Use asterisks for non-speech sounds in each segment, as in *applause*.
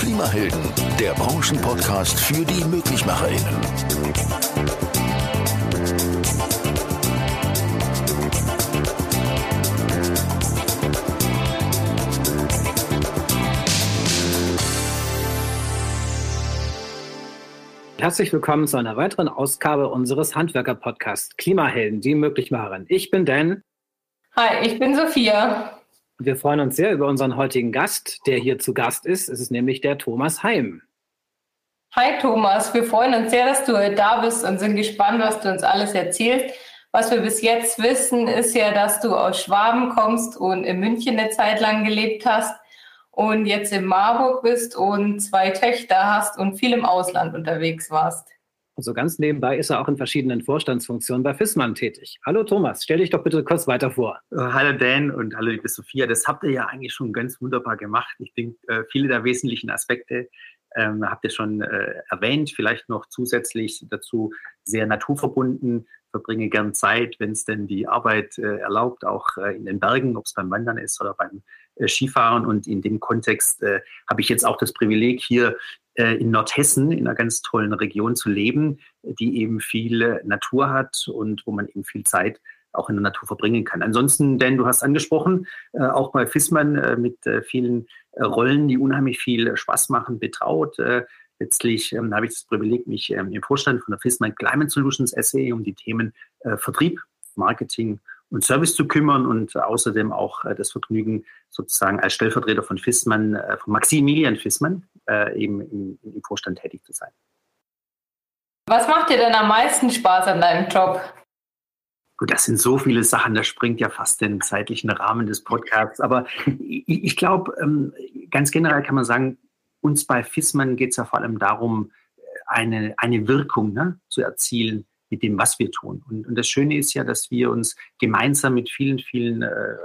Klimahelden, der Branchenpodcast für die MöglichmacherInnen. Herzlich willkommen zu einer weiteren Ausgabe unseres Handwerker-Podcasts Klimahelden, die Möglichmacherin. Ich bin Dan. Hi, ich bin Sophia. Wir freuen uns sehr über unseren heutigen Gast, der hier zu Gast ist. Es ist nämlich der Thomas Heim. Hi Thomas, wir freuen uns sehr, dass du heute da bist und sind gespannt, was du uns alles erzählst. Was wir bis jetzt wissen, ist ja, dass du aus Schwaben kommst und in München eine Zeit lang gelebt hast und jetzt in Marburg bist und zwei Töchter hast und viel im Ausland unterwegs warst. So ganz nebenbei ist er auch in verschiedenen Vorstandsfunktionen bei Fissmann tätig. Hallo Thomas, stell dich doch bitte kurz weiter vor. Äh, hallo Dan und hallo liebe Sophia. Das habt ihr ja eigentlich schon ganz wunderbar gemacht. Ich denke, äh, viele der wesentlichen Aspekte ähm, habt ihr schon äh, erwähnt. Vielleicht noch zusätzlich dazu sehr naturverbunden. Verbringe gern Zeit, wenn es denn die Arbeit äh, erlaubt, auch äh, in den Bergen, ob es beim Wandern ist oder beim äh, Skifahren. Und in dem Kontext habe ich jetzt auch das Privileg, hier in Nordhessen in einer ganz tollen Region zu leben, die eben viel Natur hat und wo man eben viel Zeit auch in der Natur verbringen kann. Ansonsten, denn du hast angesprochen, äh, auch bei Fissmann äh, mit vielen Rollen, die unheimlich viel Spaß machen, betraut. Letztlich ähm, habe ich das Privileg, mich ähm, im Vorstand von der Fissmann Climate Solutions SE um die Themen Vertrieb, Marketing und Service zu kümmern und außerdem auch das Vergnügen, sozusagen als Stellvertreter von Fissmann, von Maximilian Fissmann, äh, eben im, im Vorstand tätig zu sein. Was macht dir denn am meisten Spaß an deinem Job? Gut, das sind so viele Sachen, das springt ja fast den zeitlichen Rahmen des Podcasts. Aber ich, ich glaube, ähm, ganz generell kann man sagen, uns bei FISMAN geht es ja vor allem darum, eine, eine Wirkung ne, zu erzielen mit dem, was wir tun. Und, und, das Schöne ist ja, dass wir uns gemeinsam mit vielen, vielen äh,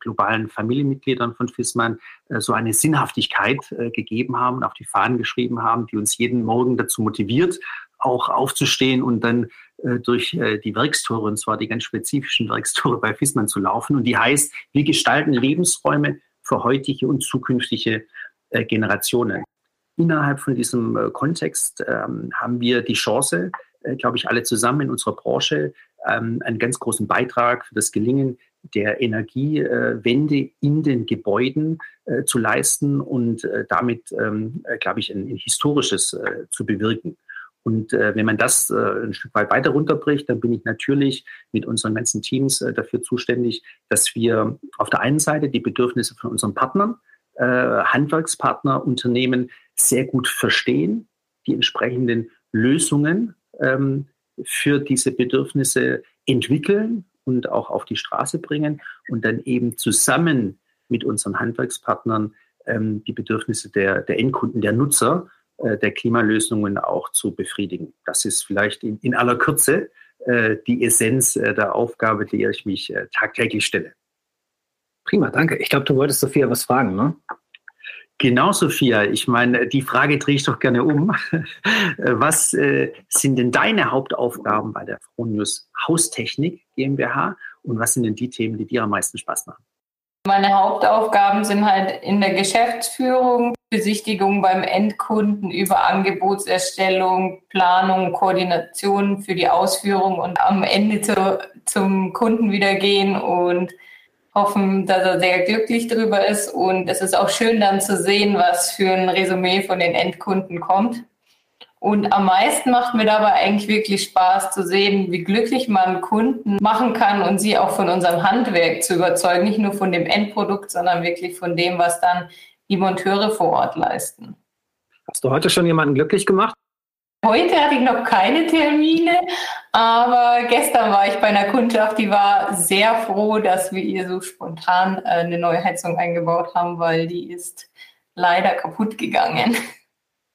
globalen Familienmitgliedern von FISMAN äh, so eine Sinnhaftigkeit äh, gegeben haben und auf die Fahnen geschrieben haben, die uns jeden Morgen dazu motiviert, auch aufzustehen und dann äh, durch die Werkstore, und zwar die ganz spezifischen Werkstore bei FISMAN zu laufen. Und die heißt, wir gestalten Lebensräume für heutige und zukünftige Generationen. Innerhalb von diesem Kontext ähm, haben wir die Chance, glaube ich, alle zusammen in unserer Branche ähm, einen ganz großen Beitrag für das Gelingen der Energiewende in den Gebäuden äh, zu leisten und äh, damit, ähm, äh, glaube ich, ein, ein historisches äh, zu bewirken. Und äh, wenn man das äh, ein Stück weit weiter runterbricht, dann bin ich natürlich mit unseren ganzen Teams dafür zuständig, dass wir auf der einen Seite die Bedürfnisse von unseren Partnern, Handwerkspartner, Unternehmen sehr gut verstehen, die entsprechenden Lösungen ähm, für diese Bedürfnisse entwickeln und auch auf die Straße bringen und dann eben zusammen mit unseren Handwerkspartnern ähm, die Bedürfnisse der, der Endkunden, der Nutzer äh, der Klimalösungen auch zu befriedigen. Das ist vielleicht in, in aller Kürze äh, die Essenz äh, der Aufgabe, der ich mich äh, tagtäglich stelle. Prima, danke. Ich glaube, du wolltest Sophia was fragen, ne? Genau, Sophia. Ich meine, die Frage drehe ich doch gerne um. *laughs* Was äh, sind denn deine Hauptaufgaben bei der Fronius Haustechnik GmbH und was sind denn die Themen, die dir am meisten Spaß machen? Meine Hauptaufgaben sind halt in der Geschäftsführung, Besichtigung beim Endkunden über Angebotserstellung, Planung, Koordination für die Ausführung und am Ende zu, zum Kunden wieder gehen und hoffen, dass er sehr glücklich darüber ist. Und es ist auch schön dann zu sehen, was für ein Resümee von den Endkunden kommt. Und am meisten macht mir dabei eigentlich wirklich Spaß zu sehen, wie glücklich man Kunden machen kann und sie auch von unserem Handwerk zu überzeugen, nicht nur von dem Endprodukt, sondern wirklich von dem, was dann die Monteure vor Ort leisten. Hast du heute schon jemanden glücklich gemacht? Heute hatte ich noch keine Termine, aber gestern war ich bei einer Kundschaft, die war sehr froh, dass wir ihr so spontan äh, eine neue Heizung eingebaut haben, weil die ist leider kaputt gegangen.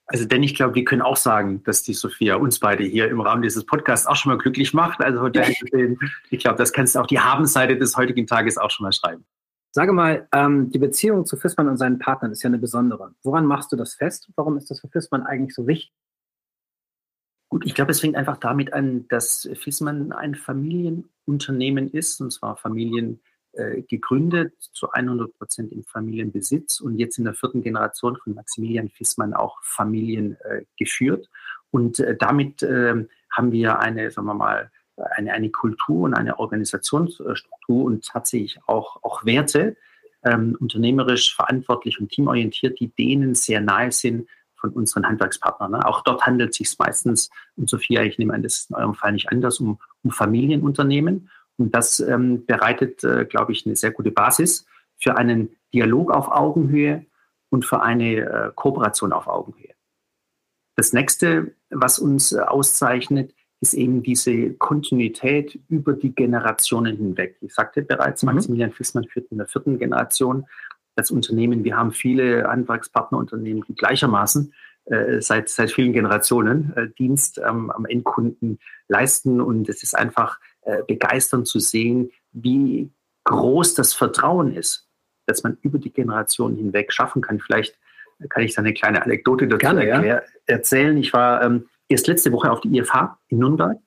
Also denn ich glaube, wir können auch sagen, dass die Sophia uns beide hier im Rahmen dieses Podcasts auch schon mal glücklich macht. Also ich glaube, das kannst du auch die Habenseite des heutigen Tages auch schon mal schreiben. Sage mal, ähm, die Beziehung zu Fissmann und seinen Partnern ist ja eine besondere. Woran machst du das fest? Warum ist das für Fissmann eigentlich so wichtig? Gut, ich glaube, es fängt einfach damit an, dass Fissmann ein Familienunternehmen ist, und zwar Familien äh, gegründet, zu 100 Prozent im Familienbesitz und jetzt in der vierten Generation von Maximilian Fissmann auch Familien äh, geführt. Und äh, damit ähm, haben wir eine, sagen wir mal, eine, eine Kultur und eine Organisationsstruktur und tatsächlich auch, auch Werte, ähm, unternehmerisch verantwortlich und teamorientiert, die denen sehr nahe sind von unseren Handwerkspartnern. Ne? Auch dort handelt es sich meistens, und Sophia, ich nehme an, das ist in eurem Fall nicht anders, um, um Familienunternehmen. Und das ähm, bereitet, äh, glaube ich, eine sehr gute Basis für einen Dialog auf Augenhöhe und für eine äh, Kooperation auf Augenhöhe. Das nächste, was uns äh, auszeichnet, ist eben diese Kontinuität über die Generationen hinweg. Ich sagte bereits, mhm. Maximilian Fissmann führt in der vierten Generation das Unternehmen. Wir haben viele Handwerkspartnerunternehmen, die gleichermaßen äh, seit, seit vielen Generationen äh, Dienst ähm, am Endkunden leisten. Und es ist einfach äh, begeisternd zu sehen, wie groß das Vertrauen ist, dass man über die Generationen hinweg schaffen kann. Vielleicht kann ich da eine kleine Anekdote dazu Gerne, ja. erzählen. Ich war ähm, erst letzte Woche auf die IFH in Nürnberg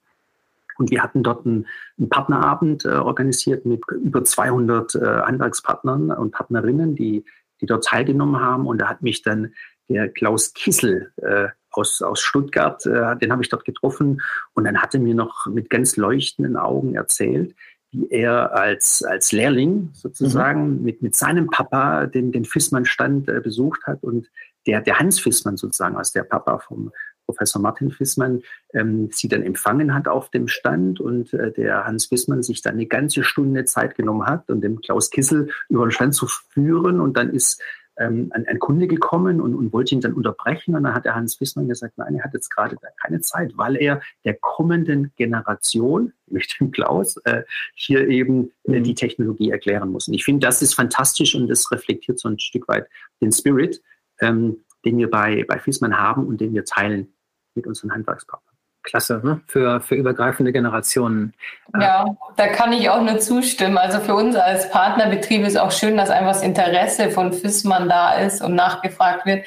und wir hatten dort einen, einen Partnerabend äh, organisiert mit über 200 äh, Handwerkspartnern und Partnerinnen, die, die dort teilgenommen haben. Und da hat mich dann der Klaus Kissel äh, aus, aus Stuttgart, äh, den habe ich dort getroffen. Und dann hat er mir noch mit ganz leuchtenden Augen erzählt, wie er als, als Lehrling sozusagen mhm. mit, mit seinem Papa den, den Fissmann-Stand äh, besucht hat und der, der Hans Fissmann sozusagen, als der Papa vom, Professor Martin Fissmann ähm, sie dann empfangen hat auf dem Stand und äh, der Hans Fissmann sich dann eine ganze Stunde Zeit genommen hat und dem Klaus Kissel über den Stand zu führen und dann ist ähm, ein, ein, Kunde gekommen und, und, wollte ihn dann unterbrechen und dann hat der Hans Fissmann gesagt, nein, er hat jetzt gerade keine Zeit, weil er der kommenden Generation, nämlich dem Klaus, äh, hier eben äh, die Technologie erklären muss. Und ich finde, das ist fantastisch und das reflektiert so ein Stück weit den Spirit, ähm, den wir bei, bei Fissmann haben und den wir teilen mit unseren Handwerkspartnern. Klasse, ne? für, für übergreifende Generationen. Ja, da kann ich auch nur zustimmen. Also für uns als Partnerbetrieb ist auch schön, dass einfach das Interesse von FISMAN da ist und nachgefragt wird,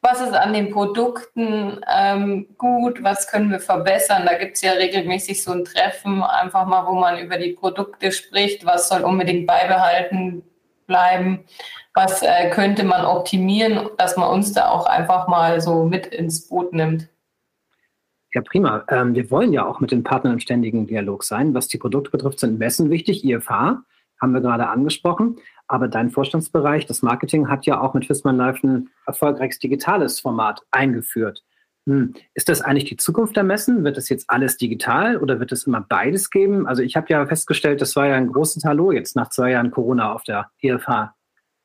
was ist an den Produkten ähm, gut, was können wir verbessern. Da gibt es ja regelmäßig so ein Treffen, einfach mal, wo man über die Produkte spricht, was soll unbedingt beibehalten bleiben, was äh, könnte man optimieren, dass man uns da auch einfach mal so mit ins Boot nimmt. Ja, prima. Ähm, wir wollen ja auch mit den Partnern im ständigen Dialog sein. Was die Produkte betrifft, sind Messen wichtig. IFA haben wir gerade angesprochen. Aber dein Vorstandsbereich, das Marketing, hat ja auch mit Fissmann Live ein erfolgreiches digitales Format eingeführt. Hm. Ist das eigentlich die Zukunft der Messen? Wird das jetzt alles digital oder wird es immer beides geben? Also ich habe ja festgestellt, das war ja ein großes Hallo jetzt nach zwei Jahren Corona auf der IFA.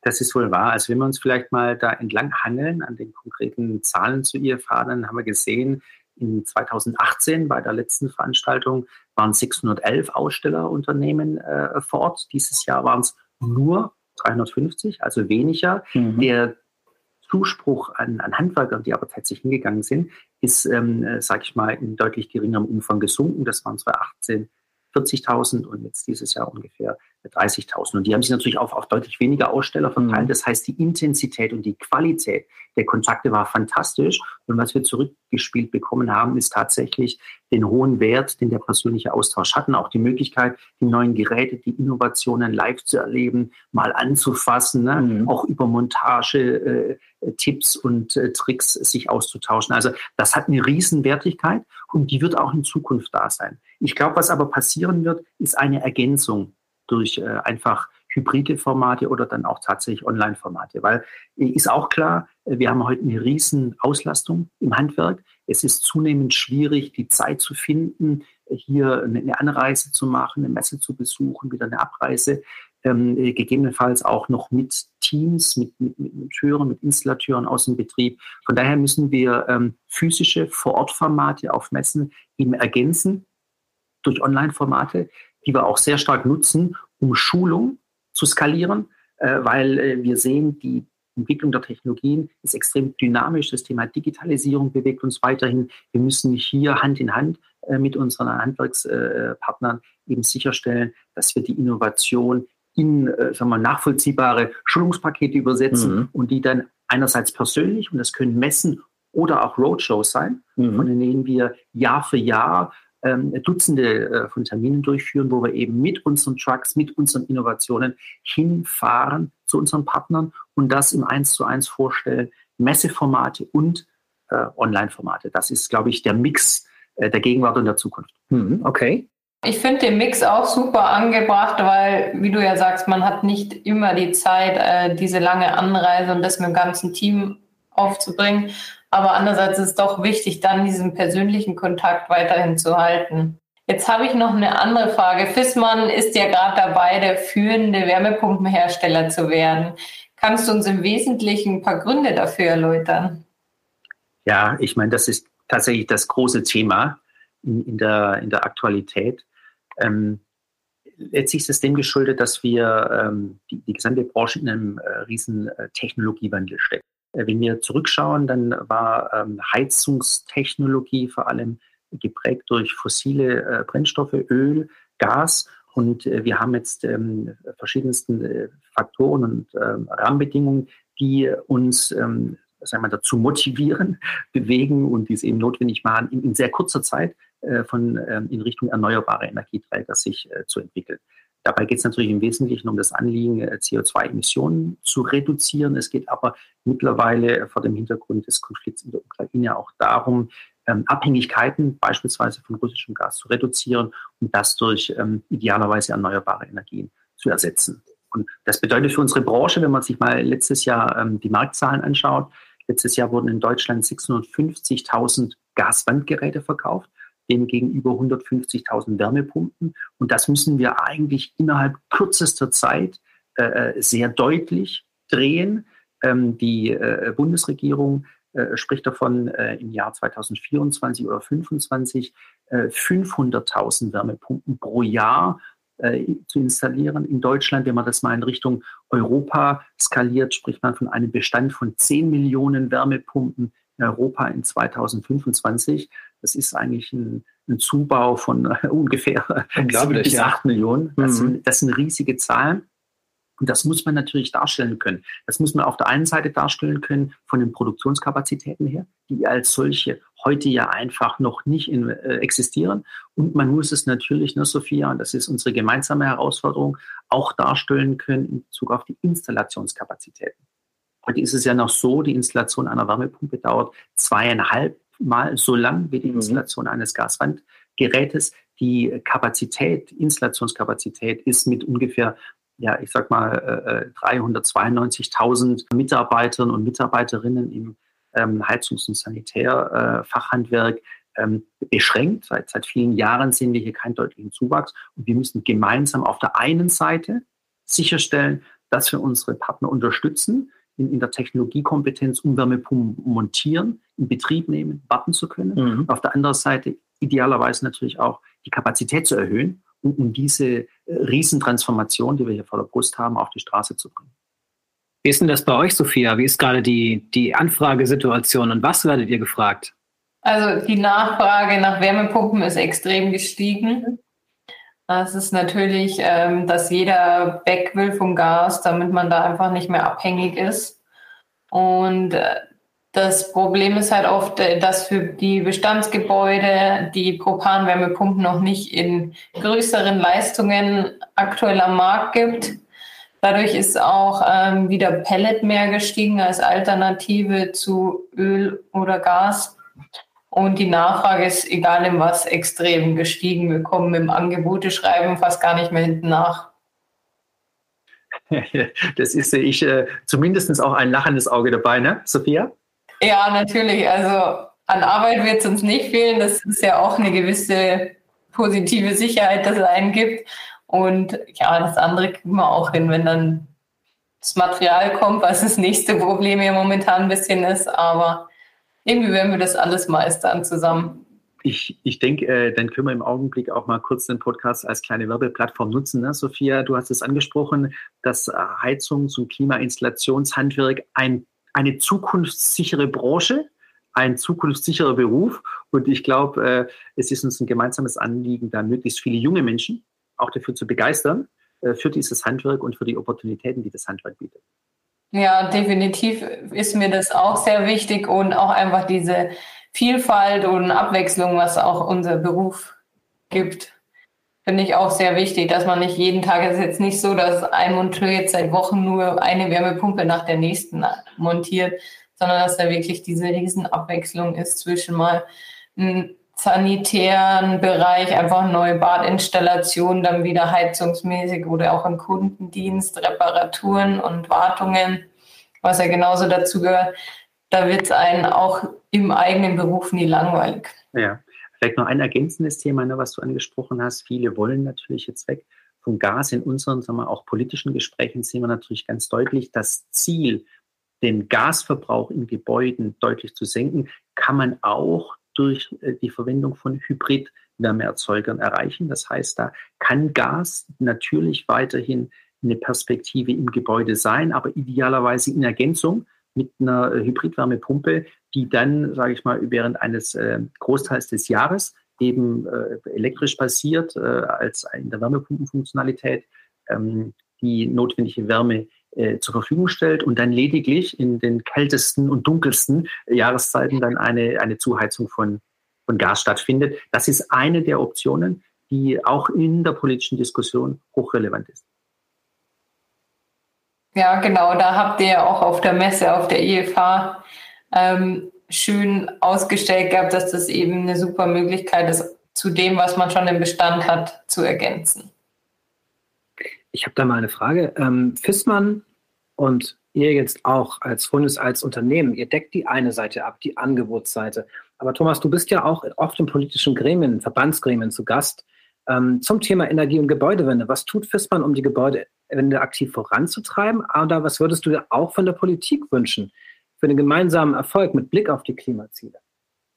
Das ist wohl wahr. Also wenn wir uns vielleicht mal da entlang hangeln an den konkreten Zahlen zu IFA, dann haben wir gesehen, in 2018 bei der letzten Veranstaltung waren 611 Ausstellerunternehmen äh, vor Ort. Dieses Jahr waren es nur 350, also weniger. Mhm. Der Zuspruch an, an Handwerker, die aber tatsächlich hingegangen sind, ist, ähm, äh, sage ich mal, in deutlich geringerem Umfang gesunken. Das waren 2018 40.000 und jetzt dieses Jahr ungefähr 30.000. Und die haben sich natürlich auch auf deutlich weniger Aussteller verteilt. Mhm. Das heißt, die Intensität und die Qualität der Kontakte war fantastisch. Und was wir zurückgespielt bekommen haben, ist tatsächlich den hohen Wert, den der persönliche Austausch hatten. Auch die Möglichkeit, die neuen Geräte, die Innovationen live zu erleben, mal anzufassen, ne? mhm. auch über Montage, äh, Tipps und äh, Tricks sich auszutauschen. Also das hat eine Riesenwertigkeit und die wird auch in Zukunft da sein. Ich glaube, was aber passieren wird, ist eine Ergänzung durch äh, einfach hybride Formate oder dann auch tatsächlich Online-Formate. Weil äh, ist auch klar, äh, wir haben heute eine riesen Auslastung im Handwerk. Es ist zunehmend schwierig, die Zeit zu finden, hier eine Anreise zu machen, eine Messe zu besuchen, wieder eine Abreise. Ähm, äh, gegebenenfalls auch noch mit Teams, mit, mit, mit Monteuren, mit Installateuren aus dem Betrieb. Von daher müssen wir ähm, physische Vorortformate auf Messen eben ergänzen durch Online-Formate, die wir auch sehr stark nutzen, um Schulung zu skalieren, äh, weil äh, wir sehen, die Entwicklung der Technologien ist extrem dynamisch. Das Thema Digitalisierung bewegt uns weiterhin. Wir müssen hier Hand in Hand äh, mit unseren Handwerkspartnern eben sicherstellen, dass wir die Innovation in sagen wir, nachvollziehbare Schulungspakete übersetzen mhm. und die dann einerseits persönlich, und das können Messen oder auch Roadshows sein, mhm. von denen wir Jahr für Jahr ähm, Dutzende äh, von Terminen durchführen, wo wir eben mit unseren Trucks, mit unseren Innovationen hinfahren zu unseren Partnern und das im Eins zu eins vorstellen, Messeformate und äh, Online-Formate. Das ist, glaube ich, der Mix äh, der Gegenwart und der Zukunft. Hm, okay. Ich finde den Mix auch super angebracht, weil, wie du ja sagst, man hat nicht immer die Zeit, äh, diese lange Anreise und das mit dem ganzen Team aufzubringen. Aber andererseits ist es doch wichtig, dann diesen persönlichen Kontakt weiterhin zu halten. Jetzt habe ich noch eine andere Frage. Fissmann ist ja gerade dabei, der führende Wärmepumpenhersteller zu werden. Kannst du uns im Wesentlichen ein paar Gründe dafür erläutern? Ja, ich meine, das ist tatsächlich das große Thema in, in, der, in der Aktualität. Ähm, letztlich ist es dem geschuldet, dass wir ähm, die, die, gesamte Branche in einem äh, riesen äh, Technologiewandel steckt. Äh, wenn wir zurückschauen, dann war ähm, Heizungstechnologie vor allem geprägt durch fossile äh, Brennstoffe, Öl, Gas. Und äh, wir haben jetzt ähm, verschiedensten äh, Faktoren und ähm, Rahmenbedingungen, die uns ähm, sagen wir, dazu motivieren, *laughs* bewegen und dies eben notwendig machen, in, in sehr kurzer Zeit äh, von, ähm, in Richtung erneuerbare Energieträger sich äh, zu entwickeln. Dabei geht es natürlich im Wesentlichen um das Anliegen, äh, CO2-Emissionen zu reduzieren. Es geht aber mittlerweile vor dem Hintergrund des Konflikts in der Ukraine auch darum, ähm, Abhängigkeiten beispielsweise von russischem Gas zu reduzieren und das durch ähm, idealerweise erneuerbare Energien zu ersetzen. Und das bedeutet für unsere Branche, wenn man sich mal letztes Jahr ähm, die Marktzahlen anschaut, letztes Jahr wurden in Deutschland 650.000 Gaswandgeräte verkauft dem gegenüber 150.000 Wärmepumpen. Und das müssen wir eigentlich innerhalb kürzester Zeit äh, äh sehr deutlich drehen. Ähm, die äh, Bundesregierung äh, spricht davon, äh, im Jahr 2024 oder 2025 500.000 äh, Wärmepumpen pro Jahr zu installieren in Deutschland. Wenn man das mal in Richtung Europa skaliert, spricht man von einem Bestand von 10 Millionen Wärmepumpen in Europa in 2025. Das ist eigentlich ein, ein Zubau von äh, ungefähr 7 bis ja. 8 Millionen. Das, mhm. sind, das sind riesige Zahlen. Und das muss man natürlich darstellen können. Das muss man auf der einen Seite darstellen können von den Produktionskapazitäten her, die als solche heute ja einfach noch nicht in, äh, existieren. Und man muss es natürlich, ne, Sophia, und das ist unsere gemeinsame Herausforderung, auch darstellen können in Bezug auf die Installationskapazitäten. Heute ist es ja noch so, die Installation einer Wärmepumpe dauert zweieinhalb Mal so lang wie die mhm. Installation mhm. eines Gaswandgerätes. Die Kapazität, Installationskapazität ist mit ungefähr ja, ich sag mal, äh, 392.000 äh, Mitarbeitern und Mitarbeiterinnen im ähm, Heizungs- und Sanitärfachhandwerk äh, ähm, beschränkt. Seit, seit vielen Jahren sehen wir hier keinen deutlichen Zuwachs. Und wir müssen gemeinsam auf der einen Seite sicherstellen, dass wir unsere Partner unterstützen, in, in der Technologiekompetenz, um Wärmepumpen montieren, in Betrieb nehmen, warten zu können. Mhm. Auf der anderen Seite idealerweise natürlich auch die Kapazität zu erhöhen, um, um diese äh, Riesentransformation, die wir hier vor der Brust haben, auf die Straße zu bringen. Wie ist denn das bei euch, Sophia? Wie ist gerade die, die Anfragesituation und was werdet ihr gefragt? Also die Nachfrage nach Wärmepumpen ist extrem gestiegen. Es ist natürlich, ähm, dass jeder weg will vom Gas, damit man da einfach nicht mehr abhängig ist. Und äh, das Problem ist halt oft, äh, dass für die Bestandsgebäude die Propanwärmepumpen noch nicht in größeren Leistungen aktuell am Markt gibt. Dadurch ist auch ähm, wieder Pellet mehr gestiegen als Alternative zu Öl oder Gas. Und die Nachfrage ist, egal in was, extrem gestiegen. Wir kommen mit dem Angebote-Schreiben fast gar nicht mehr hinten nach. *laughs* Das ist, sehe ich, äh, zumindest auch ein lachendes Auge dabei, ne, Sophia? Ja, natürlich. Also an Arbeit wird es uns nicht fehlen. Das ist ja auch eine gewisse positive Sicherheit, dass es einen gibt. Und ja, das andere kriegen wir auch hin, wenn dann das Material kommt, was das nächste Problem hier momentan ein bisschen ist. Aber irgendwie werden wir das alles meistern zusammen. Ich, ich denke, äh, dann können wir im Augenblick auch mal kurz den Podcast als kleine Werbeplattform nutzen. Ne? Sophia, du hast es angesprochen, dass äh, Heizungs- und Klimainstallationshandwerk ein, eine zukunftssichere Branche, ein zukunftssicherer Beruf. Und ich glaube, äh, es ist uns ein gemeinsames Anliegen, da möglichst viele junge Menschen auch dafür zu begeistern, äh, für dieses Handwerk und für die Opportunitäten, die das Handwerk bietet. Ja, definitiv ist mir das auch sehr wichtig und auch einfach diese Vielfalt und Abwechslung, was auch unser Beruf gibt. Finde ich auch sehr wichtig, dass man nicht jeden Tag, es ist jetzt nicht so, dass ein Monteur jetzt seit Wochen nur eine Wärmepumpe nach der nächsten montiert, sondern dass da wirklich diese Riesenabwechslung ist zwischen mal einem sanitären Bereich, einfach neue Badinstallationen, dann wieder heizungsmäßig oder auch im Kundendienst, Reparaturen und Wartungen, was ja genauso dazu gehört. Da wird es einen auch im eigenen Beruf nie langweilig. Ja, vielleicht noch ein ergänzendes Thema, ne, was du angesprochen hast. Viele wollen natürlich jetzt weg vom Gas. In unseren sagen wir, auch politischen Gesprächen sehen wir natürlich ganz deutlich, das Ziel, den Gasverbrauch in Gebäuden deutlich zu senken, kann man auch durch äh, die Verwendung von Hybridwärmeerzeugern erreichen. Das heißt, da kann Gas natürlich weiterhin eine Perspektive im Gebäude sein, aber idealerweise in Ergänzung mit einer äh, Hybridwärmepumpe, die dann, sage ich mal, während eines äh, Großteils des Jahres eben elektrisch basiert, äh, als in der Wärmepumpenfunktionalität ähm, die notwendige Wärme äh, zur Verfügung stellt und dann lediglich in den kältesten und dunkelsten Jahreszeiten dann eine, eine Zuheizung von, von Gas stattfindet. Das ist eine der Optionen, die auch in der politischen Diskussion hochrelevant ist. Ja, genau, da habt ihr ja auch auf der Messe, auf der IFA ähm, schön ausgestellt gehabt, dass das eben eine super Möglichkeit ist, zu dem, was man schon im Bestand hat, zu ergänzen. Ich habe da mal eine Frage. Ähm, Fissmann und ihr jetzt auch als Fundus, als Unternehmen, ihr deckt die eine Seite ab, die Angebotsseite. Aber Thomas, du bist ja auch oft in politischen Gremien, Verbandsgremien zu Gast. Ähm, zum Thema Energie- und Gebäudewende. Was tut Fissmann, um die Gebäudewende aktiv voranzutreiben? Oder was würdest du dir auch von der Politik wünschen für den gemeinsamen Erfolg mit Blick auf die Klimaziele?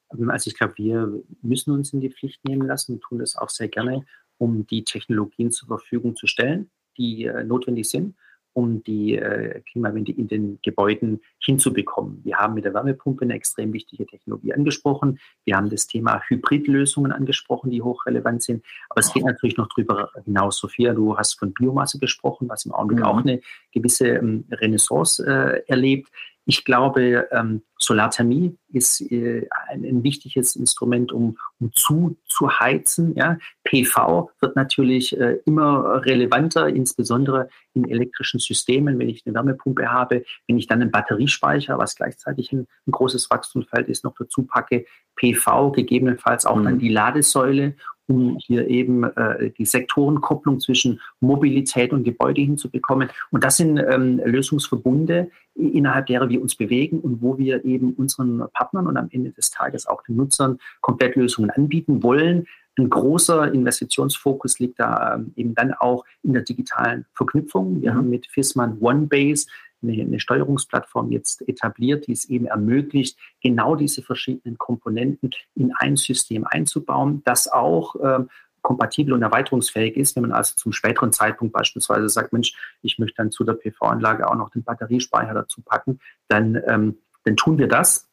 Also ich glaube, wir müssen uns in die Pflicht nehmen lassen und tun das auch sehr gerne, um die Technologien zur Verfügung zu stellen, die äh, notwendig sind um die äh, Klimawende in den Gebäuden hinzubekommen. Wir haben mit der Wärmepumpe eine extrem wichtige Technologie angesprochen. Wir haben das Thema Hybridlösungen angesprochen, die hochrelevant sind. Aber es geht natürlich noch darüber hinaus. Sophia, du hast von Biomasse gesprochen, was im Augenblick mhm. auch eine gewisse ähm, Renaissance äh, erlebt. Ich glaube, ähm, Solarthermie ist äh, ein, ein, wichtiges Instrument, um, um zu, zu heizen. Ja. PV wird natürlich äh, immer relevanter, insbesondere in elektrischen Systemen. Wenn ich eine Wärmepumpe habe, wenn ich dann einen Batteriespeicher, was gleichzeitig ein, ein großes Wachstumsfeld ist, noch dazu packe, PV, gegebenenfalls auch mhm. dann die Ladesäule um hier eben äh, die Sektorenkopplung zwischen Mobilität und Gebäude hinzubekommen. Und das sind ähm, Lösungsverbunde, innerhalb derer wir uns bewegen und wo wir eben unseren Partnern und am Ende des Tages auch den Nutzern Komplettlösungen anbieten wollen. Ein großer Investitionsfokus liegt da ähm, eben dann auch in der digitalen Verknüpfung. Wir mhm. haben mit FISMAN OneBase eine, eine Steuerungsplattform jetzt etabliert, die es eben ermöglicht, genau diese verschiedenen Komponenten in ein System einzubauen, das auch ähm, kompatibel und erweiterungsfähig ist, wenn man also zum späteren Zeitpunkt beispielsweise sagt, Mensch, ich möchte dann zu der PV-Anlage auch noch den Batteriespeicher dazu packen, dann, ähm, dann tun wir das.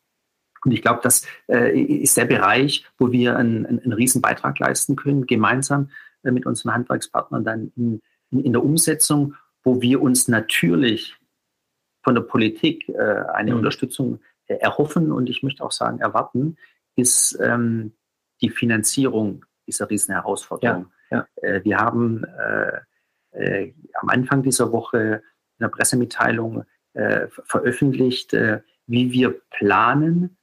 Und ich glaube, das äh, ist der Bereich, wo wir einen, einen, einen riesen Beitrag leisten können, gemeinsam äh, mit unseren Handwerkspartnern dann in, in, in der Umsetzung, wo wir uns natürlich von der Politik äh, eine mhm. Unterstützung äh, erhoffen und ich möchte auch sagen erwarten, ist ähm, die Finanzierung dieser Riesenherausforderung. Ja, ja. Äh, wir haben äh, äh, am Anfang dieser Woche in der Pressemitteilung veröffentlicht, wie wir planen,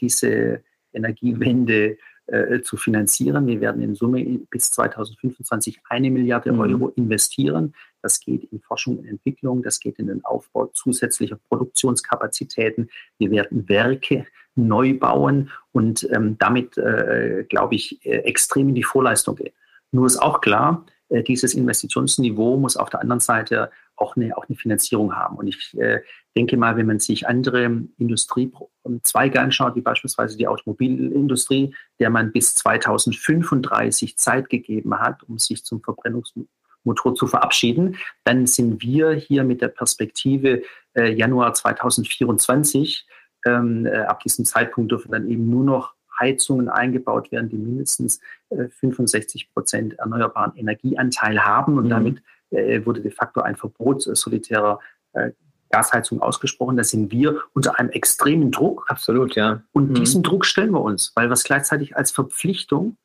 diese Energiewende äh, zu finanzieren. Wir werden in Summe bis 2025 eine Milliarde mhm. Euro investieren. Das geht in Forschung und Entwicklung, das geht in den Aufbau zusätzlicher Produktionskapazitäten. Wir werden Werke neu bauen und ähm, damit, äh, glaube ich, äh, extrem in die Vorleistung gehen. Nur ist auch klar, äh, dieses Investitionsniveau muss auf der anderen Seite auch eine, auch eine Finanzierung haben. Und ich äh, denke mal, wenn man sich andere Industriezweige anschaut, wie beispielsweise die Automobilindustrie, der man bis 2035 Zeit gegeben hat, um sich zum Verbrennungsmotor zu verabschieden, dann sind wir hier mit der Perspektive äh, Januar 2024. Ähm, äh, ab diesem Zeitpunkt dürfen dann eben nur noch Heizungen eingebaut werden, die mindestens äh, 65 Prozent erneuerbaren Energieanteil haben. Und mhm. damit äh, wurde de facto ein Verbot äh, solitärer äh, Gasheizung ausgesprochen. Da sind wir unter einem extremen Druck. Absolut, ja. Und mhm. diesen Druck stellen wir uns, weil wir es gleichzeitig als Verpflichtung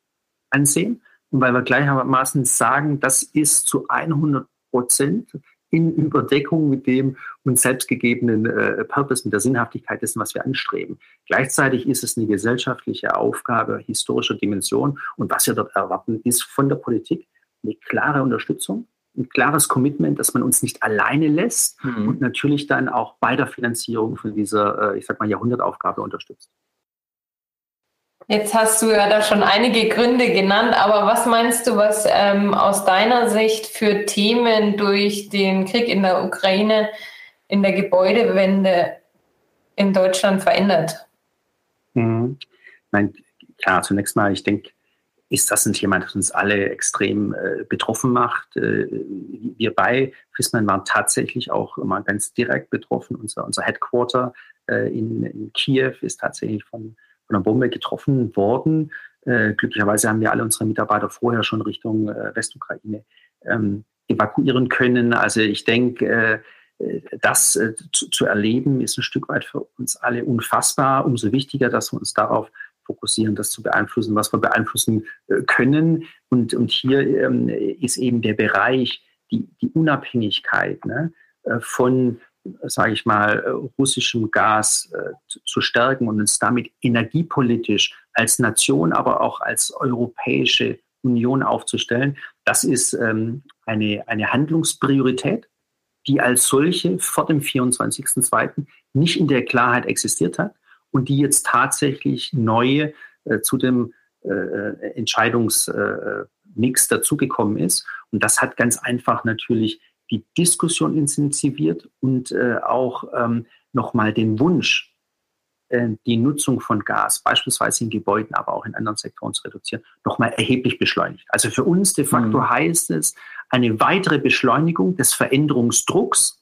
ansehen. und weil wir gleichermaßen sagen, das ist zu 100 Prozent in Überdeckung mit dem uns selbst gegebenen äh, Purpose, mit der Sinnhaftigkeit dessen, was wir anstreben. Gleichzeitig ist es eine gesellschaftliche Aufgabe historischer Dimension und was wir dort erwarten, ist von der Politik eine klare Unterstützung, ein klares Commitment, dass man uns nicht alleine lässt mhm. und natürlich dann auch bei der Finanzierung von dieser, äh, ich sag mal, Jahrhundertaufgabe unterstützt. Jetzt hast du ja da schon einige Gründe genannt, aber was meinst du, was ähm, aus deiner Sicht für Themen durch den Krieg in der Ukraine in der Gebäudewende in Deutschland verändert? Mhm. Nein, klar, zunächst mal, ich denke, ist das ein Thema, das uns alle extrem äh, betroffen macht. Äh, wir bei FISMAN waren tatsächlich auch immer ganz direkt betroffen. Unser, unser Headquarter äh, in, in Kiew ist tatsächlich von von einer Bombe getroffen worden. Äh, glücklicherweise haben wir alle unsere Mitarbeiter vorher schon Richtung äh, Westukraine ähm, evakuieren können. Also ich denke, äh, das äh, zu, zu, erleben, ist ein Stück weit für uns alle unfassbar. Umso wichtiger, dass wir uns darauf fokussieren, das zu beeinflussen, was wir beeinflussen äh, können. Und, und hier ähm, ist eben der Bereich, die, die Unabhängigkeit ne, äh, von sage ich mal, äh, russischem Gas äh, zu stärken und uns damit energiepolitisch als Nation, aber auch als Europäische Union aufzustellen, das ist ähm, eine, eine Handlungspriorität, die als solche vor dem 24.02. nicht in der Klarheit existiert hat und die jetzt tatsächlich neu äh, zu dem Entscheidungsmix dazugekommen ist. Und das hat ganz einfach natürlich die Diskussion intensiviert und äh, auch ähm, nochmal den Wunsch, äh, die Nutzung von Gas, beispielsweise in Gebäuden, aber auch in anderen Sektoren zu reduzieren, nochmal erheblich beschleunigt. Also für uns de facto mhm. heißt es eine weitere Beschleunigung des Veränderungsdrucks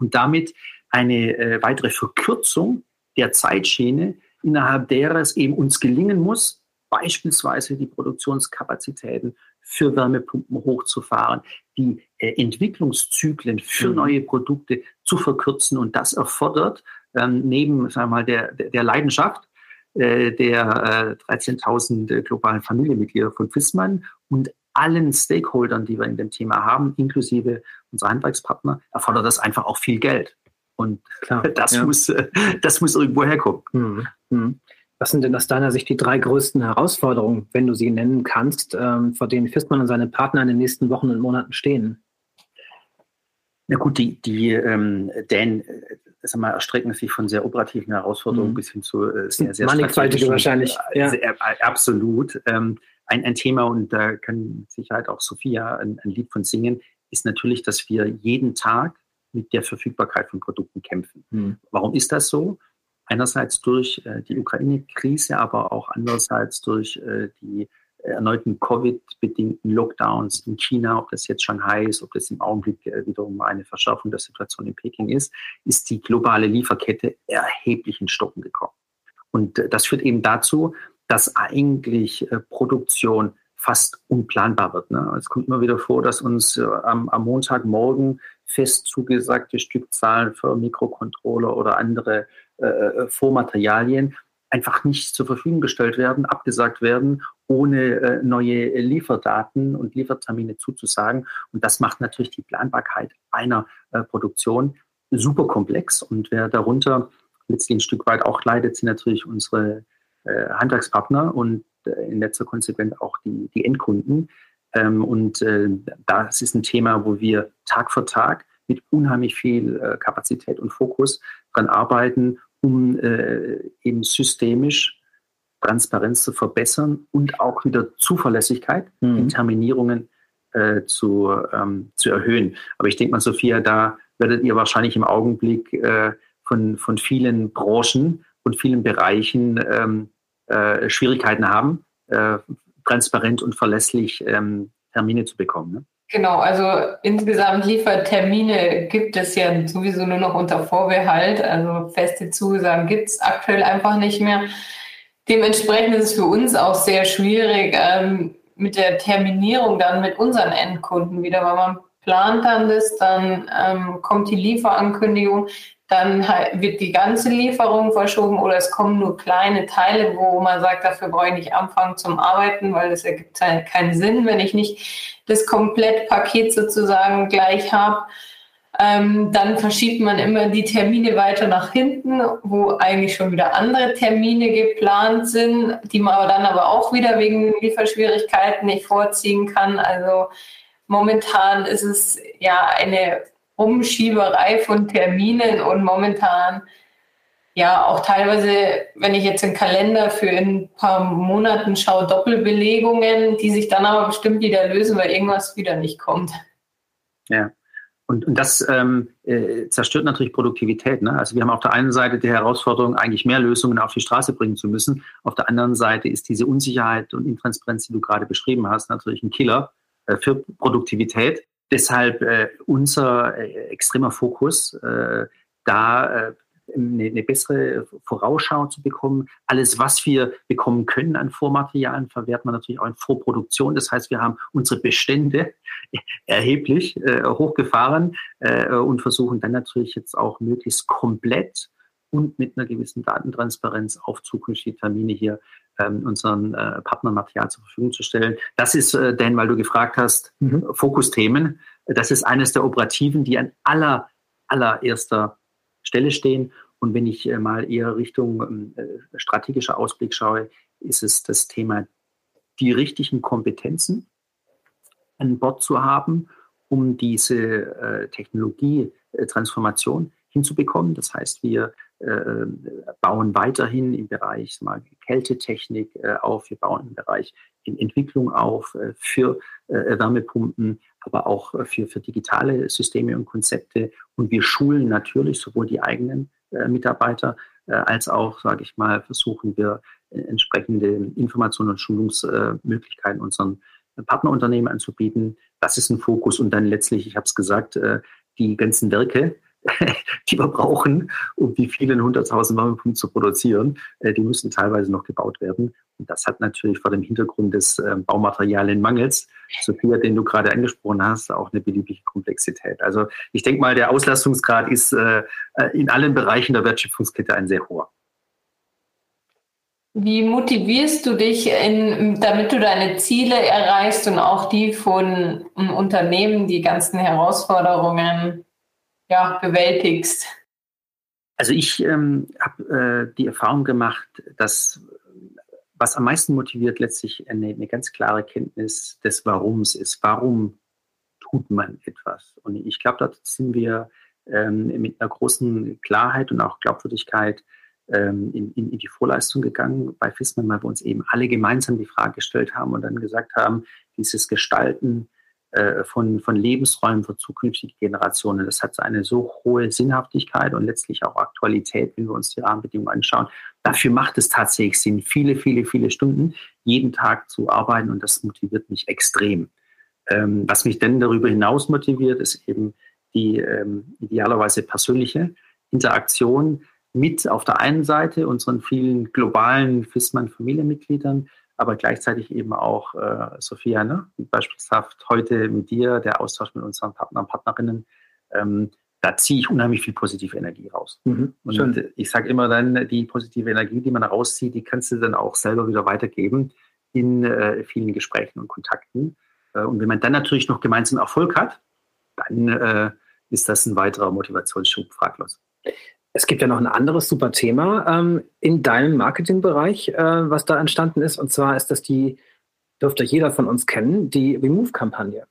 und damit eine äh, weitere Verkürzung der Zeitschiene, innerhalb derer es eben uns gelingen muss, beispielsweise die Produktionskapazitäten für Wärmepumpen hochzufahren, die äh, Entwicklungszyklen für mhm. neue Produkte zu verkürzen. Und das erfordert ähm, neben sagen wir mal, der, der Leidenschaft äh, der äh, 13.000 äh, globalen Familienmitglieder von FISMAN und allen Stakeholdern, die wir in dem Thema haben, inklusive unserer Handwerkspartner, erfordert das einfach auch viel Geld. Und Klar, *laughs* das, ja. muss, äh, das muss irgendwo herkommen. Mhm. Mhm. Was sind denn aus deiner Sicht die drei größten Herausforderungen, wenn du sie nennen kannst, ähm, vor denen Fistmann und seine Partner in den nächsten Wochen und Monaten stehen? Na gut, die, die ähm, Dan, äh, sag mal, erstrecken sich von sehr operativen Herausforderungen mhm. bis hin zu äh, sehr, sehr mannigfaltige wahrscheinlich. Äh, ja. Sehr, äh, absolut. Ähm, ein, ein Thema, und da kann mit Sicherheit auch Sophia ein, ein Lied von singen, ist natürlich, dass wir jeden Tag mit der Verfügbarkeit von Produkten kämpfen. Mhm. Warum ist das so? Einerseits durch äh, die Ukraine-Krise, aber auch andererseits durch äh, die erneuten Covid-bedingten Lockdowns in China, ob das jetzt Shanghai ist, ob das im Augenblick äh, wiederum eine Verschärfung der Situation in Peking ist, ist die globale Lieferkette erheblich in Stocken gekommen. Und äh, das führt eben dazu, dass eigentlich äh, Produktion fast unplanbar wird. Ne? Es kommt immer wieder vor, dass uns äh, am, am Montagmorgen fest zugesagte Stückzahlen für Mikrocontroller oder andere äh, äh, Vormaterialien einfach nicht zur Verfügung gestellt werden, abgesagt werden, ohne äh, neue Lieferdaten und Liefertermine zuzusagen. Und das macht natürlich die Planbarkeit einer äh, Produktion super komplex. Und wer darunter letztlich ein Stück weit auch leidet, sind natürlich unsere äh, Handwerkspartner und äh, in letzter Konsequenz auch die, die Endkunden. Ähm, und äh, das ist ein Thema, wo wir Tag für Tag mit unheimlich viel Kapazität und Fokus daran arbeiten, um äh, eben systemisch Transparenz zu verbessern und auch wieder Zuverlässigkeit mhm. in Terminierungen äh, zu, ähm, zu erhöhen. Aber ich denke mal, Sophia, da werdet ihr wahrscheinlich im Augenblick äh, von, von vielen Branchen und vielen Bereichen ähm, äh, Schwierigkeiten haben, äh, transparent und verlässlich ähm, Termine zu bekommen. Ne? Genau, also insgesamt Liefertermine gibt es ja sowieso nur noch unter Vorbehalt. Also feste Zusagen gibt es aktuell einfach nicht mehr. Dementsprechend ist es für uns auch sehr schwierig ähm, mit der Terminierung dann mit unseren Endkunden wieder, weil man plant dann das, dann ähm, kommt die Lieferankündigung, dann wird die ganze Lieferung verschoben oder es kommen nur kleine Teile, wo man sagt, dafür brauche ich nicht anfangen zum Arbeiten, weil das ergibt keinen Sinn, wenn ich nicht das Komplettpaket sozusagen gleich habe. Ähm, dann verschiebt man immer die Termine weiter nach hinten, wo eigentlich schon wieder andere Termine geplant sind, die man aber dann aber auch wieder wegen Lieferschwierigkeiten nicht vorziehen kann. Also momentan ist es ja eine Umschieberei von Terminen und momentan ja auch teilweise, wenn ich jetzt einen Kalender für ein paar Monaten schaue, Doppelbelegungen, die sich dann aber bestimmt wieder lösen, weil irgendwas wieder nicht kommt. Ja. Und, und das ähm, äh, zerstört natürlich Produktivität. Ne? Also wir haben auf der einen Seite die Herausforderung, eigentlich mehr Lösungen auf die Straße bringen zu müssen. Auf der anderen Seite ist diese Unsicherheit und Intransparenz, die du gerade beschrieben hast, natürlich ein Killer für Produktivität. Deshalb äh, unser äh, extremer Fokus, äh, da äh, eine, eine, bessere Vorausschau zu bekommen. Alles, was wir bekommen können an Vormaterialien, verwerten wir natürlich auch in Vorproduktion. Das heißt, wir haben unsere Bestände *laughs* erheblich äh, hochgefahren äh, und versuchen dann natürlich jetzt auch möglichst komplett und mit einer gewissen Datentransparenz auf zukünftige Termine hier ähm, unseren äh, Partnern Material zur Verfügung zu stellen. Das ist, äh, Dan, weil du gefragt hast, mhm. Fokusthemen. Das ist eines der Operativen, die an aller, allererster Stelle stehen. Und wenn ich äh, mal eher Richtung ähm, äh, strategischer Ausblick schaue, ist es das Thema, die richtigen Kompetenzen an Bord zu haben, um diese äh, Technologietransformation hinzubekommen. Das heißt, wir äh, bauen weiterhin im Bereich mal, Kältetechnik äh, auf, wir bauen im Bereich in Entwicklung auf äh, für äh, Wärmepumpen, aber auch äh, für, für digitale Systeme und Konzepte. Und wir schulen natürlich sowohl die eigenen äh, Mitarbeiter als auch, sage ich mal, versuchen wir entsprechende Informationen und Schulungsmöglichkeiten unseren Partnerunternehmen anzubieten. Das ist ein Fokus. Und dann letztlich, ich habe es gesagt, die ganzen Werke, *laughs* die wir brauchen, um die vielen hunderttausend Wärmepumpen zu produzieren, äh, die müssen teilweise noch gebaut werden. Und das hat natürlich vor dem Hintergrund des äh, Baumaterialienmangels, Sophia, den du gerade angesprochen hast, auch eine beliebige Komplexität. Also ich denke mal, der Auslastungsgrad ist äh, in allen Bereichen der Wertschöpfungskette ein sehr hoher. Wie motivierst du dich, in, damit du deine Ziele erreichst und auch die von Unternehmen, die ganzen Herausforderungen ja, bewältigst? Also ich ähm, habe äh, die Erfahrung gemacht, dass was am meisten motiviert, letztlich eine, eine ganz klare Kenntnis des Warums ist. Warum tut man etwas? Und ich glaube, dort sind wir ähm, mit einer großen Klarheit und auch Glaubwürdigkeit ähm, in, in, in, die Vorleistung gegangen bei FISMAN, weil wir uns eben alle gemeinsam die Frage gestellt haben und dann gesagt haben, dieses Gestalten von, von Lebensräumen für zukünftige Generationen. Das hat eine so hohe Sinnhaftigkeit und letztlich auch Aktualität, wenn wir uns die Rahmenbedingungen anschauen. Dafür macht es tatsächlich Sinn, viele, viele, viele Stunden jeden Tag zu arbeiten und das motiviert mich extrem. Ähm, was mich denn darüber hinaus motiviert, ist eben die ähm, idealerweise persönliche Interaktion mit auf der einen Seite unseren vielen globalen FISMAN-Familienmitgliedern, aber gleichzeitig eben auch, äh, Sophia, ne? beispielsweise heute mit dir, der Austausch mit unseren Partnern und Partnerinnen, ähm, da ziehe ich unheimlich viel positive Energie raus. Mhm, und schön. ich sage immer dann, die positive Energie, die man rauszieht, die kannst du dann auch selber wieder weitergeben in äh, vielen Gesprächen und Kontakten. Äh, und wenn man dann natürlich noch gemeinsam Erfolg hat, dann äh, ist das ein weiterer Motivationsschub, fraglos. Es gibt ja noch ein anderes super Thema ähm, in deinem Marketingbereich, äh, was da entstanden ist. Und zwar ist das die, dürfte jeder von uns kennen, die Remove-Kampagne.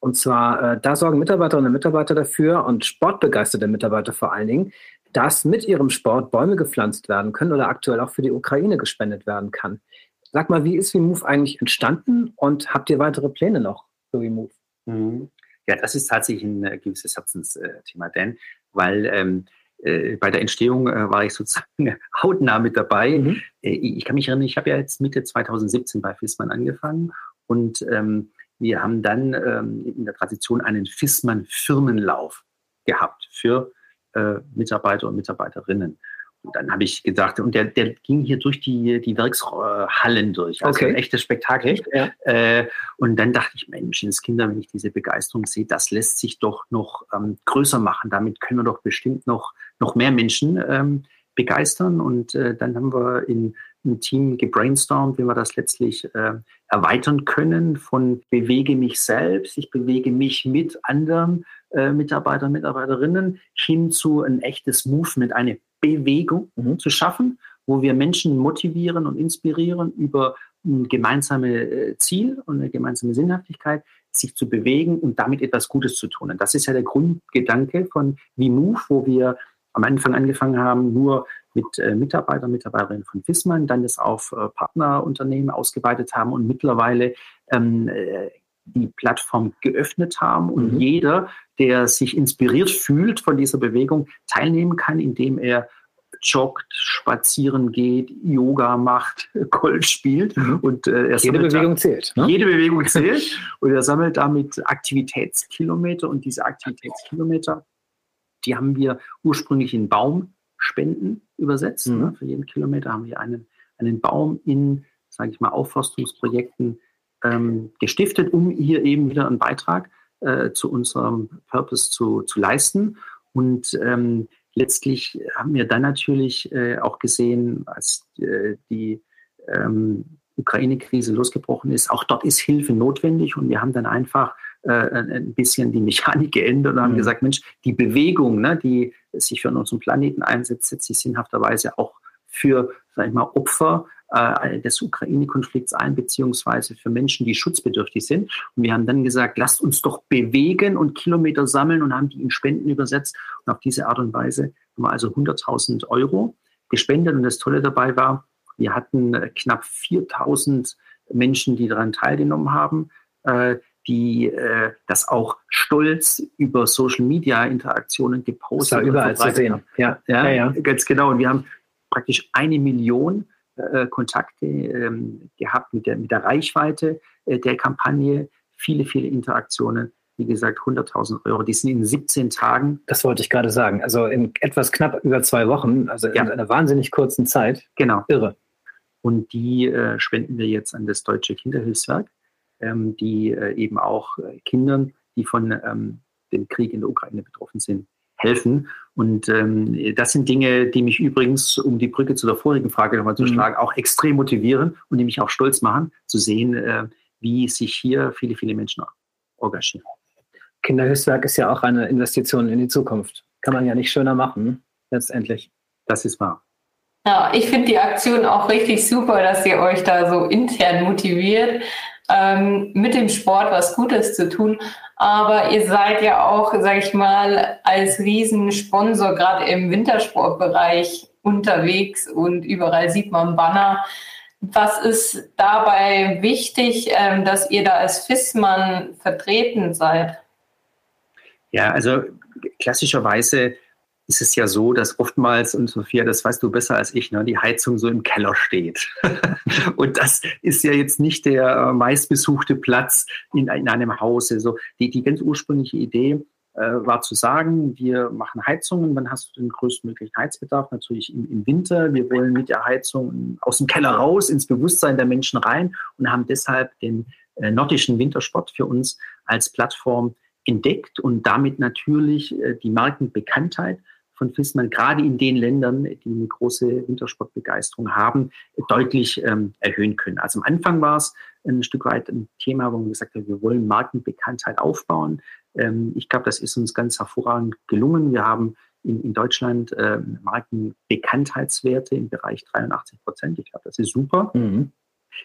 Und zwar, äh, da sorgen Mitarbeiterinnen und Mitarbeiter dafür und sportbegeisterte Mitarbeiter vor allen Dingen, dass mit ihrem Sport Bäume gepflanzt werden können oder aktuell auch für die Ukraine gespendet werden kann. Sag mal, wie ist Remove eigentlich entstanden und habt ihr weitere Pläne noch für Remove? Mhm. Ja, das ist tatsächlich ein äh, gewisses Herzensthema, denn weil ähm, äh, bei der Entstehung äh, war ich sozusagen *laughs* hautnah mit dabei. Mhm. Äh, ich kann mich erinnern, ich habe ja jetzt Mitte 2017 bei FISMAN angefangen und ähm, wir haben dann ähm, in der Tradition einen FISMAN-Firmenlauf gehabt für äh, Mitarbeiter und Mitarbeiterinnen. dann habe ich gedacht, und der, der ging hier durch die, die Werkshallen durch. Also Okay. ein echtes Spektakel. Ja. Äh, und dann dachte ich, Mensch, das Kinder, wenn ich diese Begeisterung sehe, das lässt sich doch noch ähm, größer machen. Damit können wir doch bestimmt noch, noch mehr Menschen ähm, begeistern. Und äh, dann haben wir in einem Team gebrainstormt, wie wir das letztlich äh, erweitern können von bewege mich selbst, ich bewege mich mit anderen äh, Mitarbeitern, Mitarbeiterinnen hin zu ein echtes Movement, eine Bewegung Mhm. zu schaffen, wo wir Menschen motivieren und inspirieren über ein gemeinsames äh, Ziel und eine gemeinsame Sinnhaftigkeit, sich zu bewegen und damit etwas Gutes zu tun. Und das ist ja der Grundgedanke von VMove, wo wir am Anfang angefangen haben, nur mit äh, Mitarbeitern, Mitarbeiterinnen von FISMAN, dann das auf äh, Partnerunternehmen ausgeweitet haben und mittlerweile ähm, äh, die Plattform geöffnet haben und Mhm. jeder, der sich inspiriert fühlt von dieser Bewegung, teilnehmen kann, indem er joggt, spazieren geht, Yoga macht, *laughs* Golf spielt Mhm. und äh, er Jede sammelt da- Bewegung zählt. Ne? jede Bewegung *laughs* zählt und er sammelt damit Aktivitätskilometer und diese Aktivitätskilometer, die haben wir ursprünglich in Baumspenden übersetzt. Mhm. Ne? Für jeden Kilometer haben wir einen, einen Baum in, sage ich mal, Aufforstungsprojekten ähm, gestiftet, um hier eben wieder einen Beitrag äh, zu unserem Purpose zu, zu leisten. Und ähm, letztlich haben wir dann natürlich äh, auch gesehen, als äh, die ähm, Ukraine-Krise losgebrochen ist, auch dort ist Hilfe notwendig und wir haben dann einfach äh, ein ein bisschen die Mechanik geändert und haben Mhm. gesagt, Mensch, die Bewegung, ne, die sich für unseren Planeten einsetzt, setzt sich sinnhafterweise auch für, sag ich mal, Opfer äh, des Ukraine-Konflikts ein, beziehungsweise für Menschen, die schutzbedürftig sind. Und wir haben dann gesagt, lasst uns doch bewegen und Kilometer sammeln und haben die in Spenden übersetzt. Und auf diese Art und Weise haben wir also 100.000 Euro gespendet. Und das Tolle dabei war, wir hatten äh, knapp 4.000 Menschen, die daran teilgenommen haben, äh, die äh, das auch stolz über Social Media Interaktionen gepostet und überall zu sehen. haben. Ja, Ja, ja, ja. ganz genau. Und wir haben praktisch eine Million äh, Kontakte ähm, gehabt mit der, mit der Reichweite äh, der Kampagne. Viele, viele Interaktionen. Wie gesagt, 100.000 Euro. Die sind in 17 Tagen. Das wollte ich gerade sagen. Also in etwas knapp über zwei Wochen, also in einer wahnsinnig kurzen Zeit. Genau. Irre. Und die äh, spenden wir jetzt an das Deutsche Kinderhilfswerk, ähm, die äh, eben auch äh, Kindern, die von ähm, dem Krieg in der Ukraine betroffen sind, helfen. Und ähm, das sind Dinge, die mich übrigens, um die Brücke zu der vorigen Frage nochmal zu Mhm. schlagen, auch extrem motivieren und die mich auch stolz machen, zu sehen, äh, wie sich hier viele, viele Menschen engagieren. Kinderhilfswerk ist ja auch eine Investition in die Zukunft. Kann man ja nicht schöner machen, letztendlich. Das ist wahr. Ja, ich finde die Aktion auch richtig super, dass ihr euch da so intern motiviert, ähm, mit dem Sport was Gutes zu tun. Aber ihr seid ja auch, sag ich mal, als Riesensponsor gerade im Wintersportbereich unterwegs und überall sieht man Banner. Was ist dabei wichtig, ähm, dass ihr da als FISMAN vertreten seid? Ja, also klassischerweise ist es ja so, dass oftmals, und Sophia, das weißt du besser als ich, ne, die Heizung so im Keller steht. *laughs* und das ist ja jetzt nicht der äh, meistbesuchte Platz in, in einem Haus. Also die, die ganz ursprüngliche Idee äh, war zu sagen, wir machen Heizungen, wann hast du den größtmöglichen Heizbedarf? Natürlich im, im Winter. Wir wollen mit der Heizung aus dem Keller raus, ins Bewusstsein der Menschen rein und haben deshalb den äh, nordischen Wintersport für uns als Plattform entdeckt und damit natürlich äh, die Markenbekanntheit von Fissmann gerade in den Ländern, die eine große Wintersportbegeisterung haben, deutlich ähm, erhöhen können. Also am Anfang war es ein Stück weit ein Thema, wo wir gesagt haben, wir wollen Markenbekanntheit aufbauen. Ähm, ich glaube, das ist uns ganz hervorragend gelungen. Wir haben in, in Deutschland ähm, Markenbekanntheitswerte im Bereich 83 Prozent. Ich glaube, das ist super. Mhm.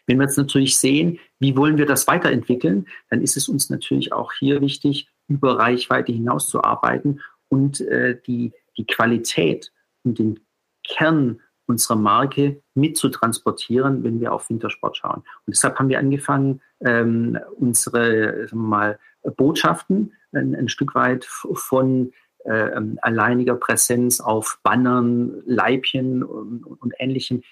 Wenn wir jetzt natürlich sehen, wie wollen wir das weiterentwickeln, dann ist es uns natürlich auch hier wichtig, über Reichweite hinaus zu arbeiten und äh, die, die Qualität und den Kern unserer Marke mit zu transportieren, wenn wir auf Wintersport schauen. Und deshalb haben wir angefangen, ähm, unsere sagen wir mal, Botschaften ein, ein Stück weit von äh, alleiniger Präsenz auf Bannern, Leibchen und, und ähnlichem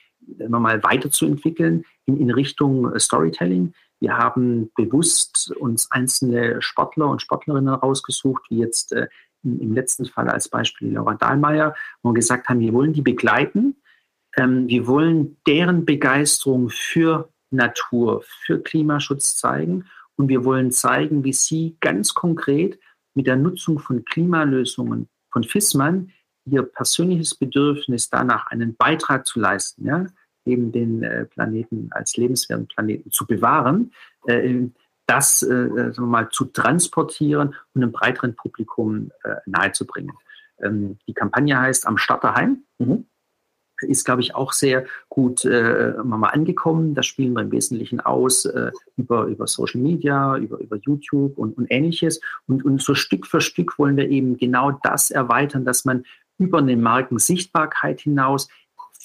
mal weiterzuentwickeln in, in Richtung äh, Storytelling. Wir haben bewusst uns einzelne Sportler und Sportlerinnen rausgesucht, wie jetzt äh, im letzten Fall als Beispiel Laura Dahlmeier, wo wir gesagt haben, wir wollen die begleiten, ähm, wir wollen deren Begeisterung für Natur, für Klimaschutz zeigen. Und wir wollen zeigen, wie sie ganz konkret mit der Nutzung von Klimalösungen von FISMAN ihr persönliches Bedürfnis danach, einen Beitrag zu leisten, ja, eben den äh, Planeten als lebenswerten Planeten zu bewahren, äh, das äh, mal, zu transportieren und einem breiteren Publikum äh, nahezubringen. Ähm, die Kampagne heißt Am Starterheim. Mhm ist, glaube ich, auch sehr gut äh, mal angekommen. Das spielen wir im Wesentlichen aus äh, über, über Social Media, über, über YouTube und, und ähnliches. Und, und so Stück für Stück wollen wir eben genau das erweitern, dass man über eine Markensichtbarkeit hinaus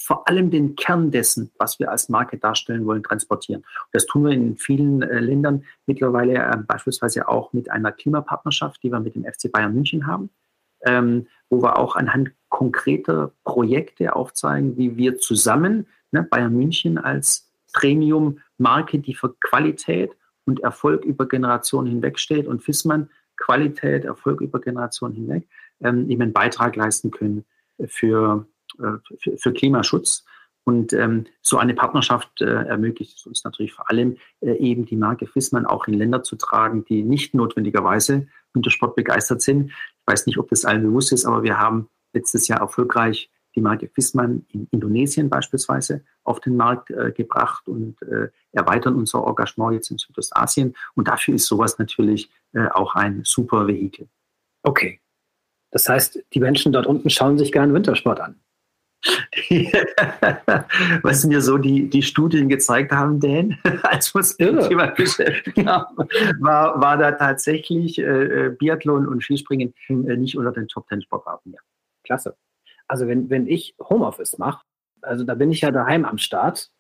vor allem den Kern dessen, was wir als Marke darstellen wollen, transportieren. Und das tun wir in vielen äh, Ländern mittlerweile äh, beispielsweise auch mit einer Klimapartnerschaft, die wir mit dem FC Bayern München haben ähm, wo wir auch anhand konkreter Projekte aufzeigen, wie wir zusammen, ne, Bayern München als Premium-Marke, die für Qualität und Erfolg über Generationen hinweg steht und Fissmann Qualität, Erfolg über Generationen hinweg, ähm, eben einen Beitrag leisten können für, für, für Klimaschutz. Und ähm, so eine Partnerschaft äh, ermöglicht es uns natürlich vor allem äh, eben die Marke Fissmann auch in Länder zu tragen, die nicht notwendigerweise Wintersport begeistert sind. Ich weiß nicht, ob das allen bewusst ist, aber wir haben letztes Jahr erfolgreich die Marke Fissmann in Indonesien beispielsweise auf den Markt äh, gebracht und äh, erweitern unser Engagement jetzt in Südostasien. Und dafür ist sowas natürlich äh, auch ein super Vehikel. Okay. Das heißt, die Menschen dort unten schauen sich gerne Wintersport an. *laughs* Was mir so die, die Studien gezeigt haben, Dan, *laughs* als wir uns mit dem Thema beschäftigt haben, war, war da tatsächlich äh, Biathlon und Skispringen äh, nicht unter den Top Ten Sportarten. Ja. Klasse. Also wenn, wenn ich Homeoffice mache, also da bin ich ja daheim am Start,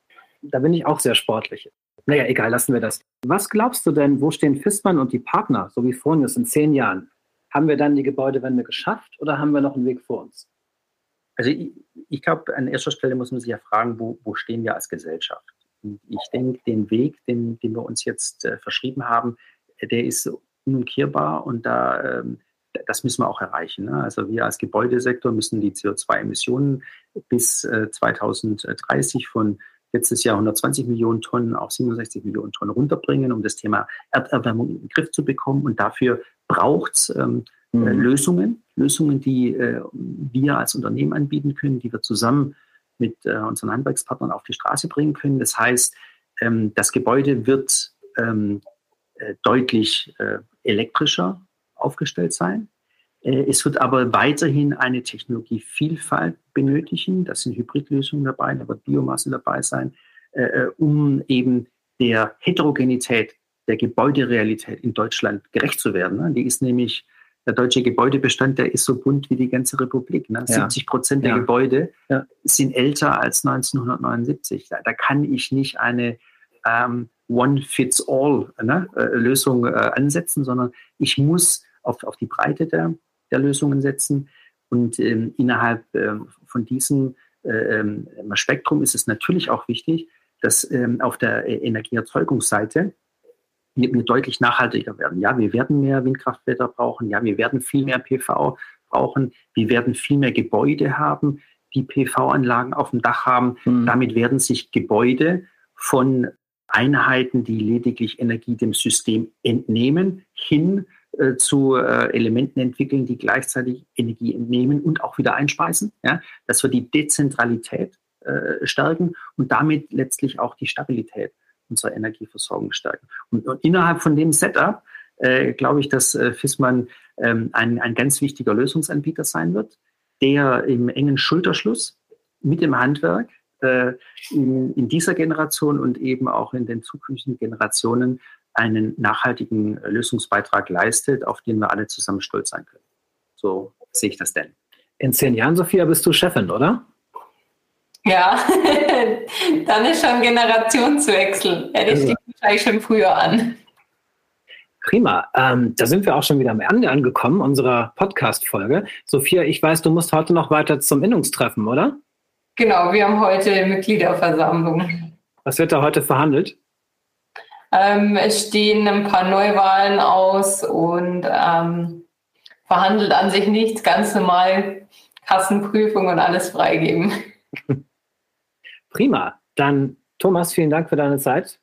da bin ich auch sehr sportlich. Naja, egal, lassen wir das. Was glaubst du denn, wo stehen Fissmann und die Partner, so wie vorhin ist, in zehn Jahren? Haben wir dann die Gebäudewende geschafft oder haben wir noch einen Weg vor uns? Also ich, ich glaube, an erster Stelle muss man sich ja fragen, wo, wo stehen wir als Gesellschaft? Und ich denke, den Weg, den, den wir uns jetzt äh, verschrieben haben, der ist unumkehrbar und da, ähm, das müssen wir auch erreichen. Ne? Also wir als Gebäudesektor müssen die CO2-Emissionen bis äh, 2030 von letztes Jahr 120 Millionen Tonnen auf 67 Millionen Tonnen runterbringen, um das Thema Erderwärmung in den Griff zu bekommen. Und dafür braucht es ähm, äh, mhm. Lösungen, Lösungen, die äh, wir als Unternehmen anbieten können, die wir zusammen mit äh, unseren Handwerkspartnern auf die Straße bringen können. Das heißt, ähm, das Gebäude wird ähm, äh, deutlich äh, elektrischer aufgestellt sein. Äh, es wird aber weiterhin eine Technologievielfalt benötigen. Das sind Hybridlösungen dabei, da wird Biomasse dabei sein, um eben der Heterogenität der Gebäuderealität in Deutschland gerecht zu werden. Ne? Die ist nämlich der deutsche Gebäudebestand, der ist so bunt wie die ganze Republik. Ne? Ja. 70 Prozent der ja. Gebäude ja. sind älter als 1979. Da, da kann ich nicht eine ähm, One-Fits-All-Lösung ne, äh, ansetzen, sondern ich muss auf, auf die Breite der, der Lösungen setzen. Und ähm, innerhalb ähm, von diesem äh, ähm, Spektrum ist es natürlich auch wichtig, dass ähm, auf der Energieerzeugungsseite wir, wir deutlich nachhaltiger werden. Ja, wir werden mehr Windkraftwetter brauchen. Ja, wir werden viel mehr PV brauchen. Wir werden viel mehr Gebäude haben, die PV-Anlagen auf dem Dach haben. Mhm. Damit werden sich Gebäude von Einheiten, die lediglich Energie dem System entnehmen, hin äh, zu äh, Elementen entwickeln, die gleichzeitig Energie entnehmen und auch wieder einspeisen. Ja? Dass wir die Dezentralität äh, stärken und damit letztlich auch die Stabilität unsere Energieversorgung stärken. Und, und innerhalb von dem Setup äh, glaube ich, dass äh, FISMAN ähm, ein, ein ganz wichtiger Lösungsanbieter sein wird, der im engen Schulterschluss mit dem Handwerk äh, in, in, dieser Generation und eben auch in den zukünftigen Generationen einen nachhaltigen Lösungsbeitrag leistet, auf den wir alle zusammen stolz sein können. So sehe ich das denn. In zehn Jahren, Sophia, bist du Chefin, oder? Ja, *laughs* dann ist schon Generationswechsel. Hätte ich dich wahrscheinlich schon früher an. Prima. Ähm, da sind wir auch schon wieder am Ende angekommen unserer Podcast-Folge. Sophia, ich weiß, du musst heute noch weiter zum Innungstreffen, oder? Genau, wir haben heute Mitgliederversammlung. Was wird da heute verhandelt? Ähm, es stehen ein paar Neuwahlen aus und ähm, verhandelt an sich nichts, ganz normal Kassenprüfung und alles freigeben. *laughs* Prima. Dann Thomas, vielen Dank für deine Zeit.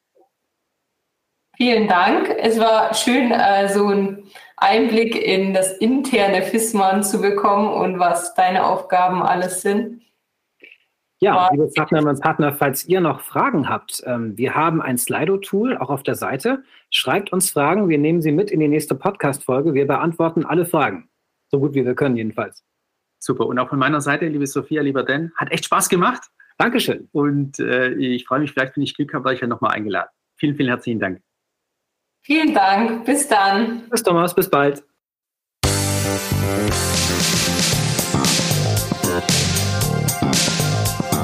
Vielen Dank. Es war schön, äh, so einen Einblick in das interne FISMAN zu bekommen und was deine Aufgaben alles sind. Ja, liebe Partnerinnen und Partner, falls ihr noch Fragen habt, ähm, wir haben ein Slido-Tool auch auf der Seite. Schreibt uns Fragen, wir nehmen sie mit in die nächste Podcast-Folge. Wir beantworten alle Fragen. So gut wie wir können, jedenfalls. Super. Und auch von meiner Seite, liebe Sophia, lieber Dan, hat echt Spaß gemacht. Dankeschön. Und äh, ich freue mich, vielleicht, wenn ich Glück habe, weil ich ja nochmal eingeladen. Vielen, vielen herzlichen Dank. Vielen Dank. Bis dann. Bis Thomas. Bis bald.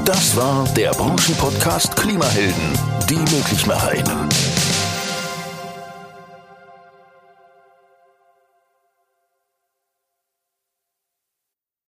Das war der Branchenpodcast Klimahelden, die Möglichmacherinnen.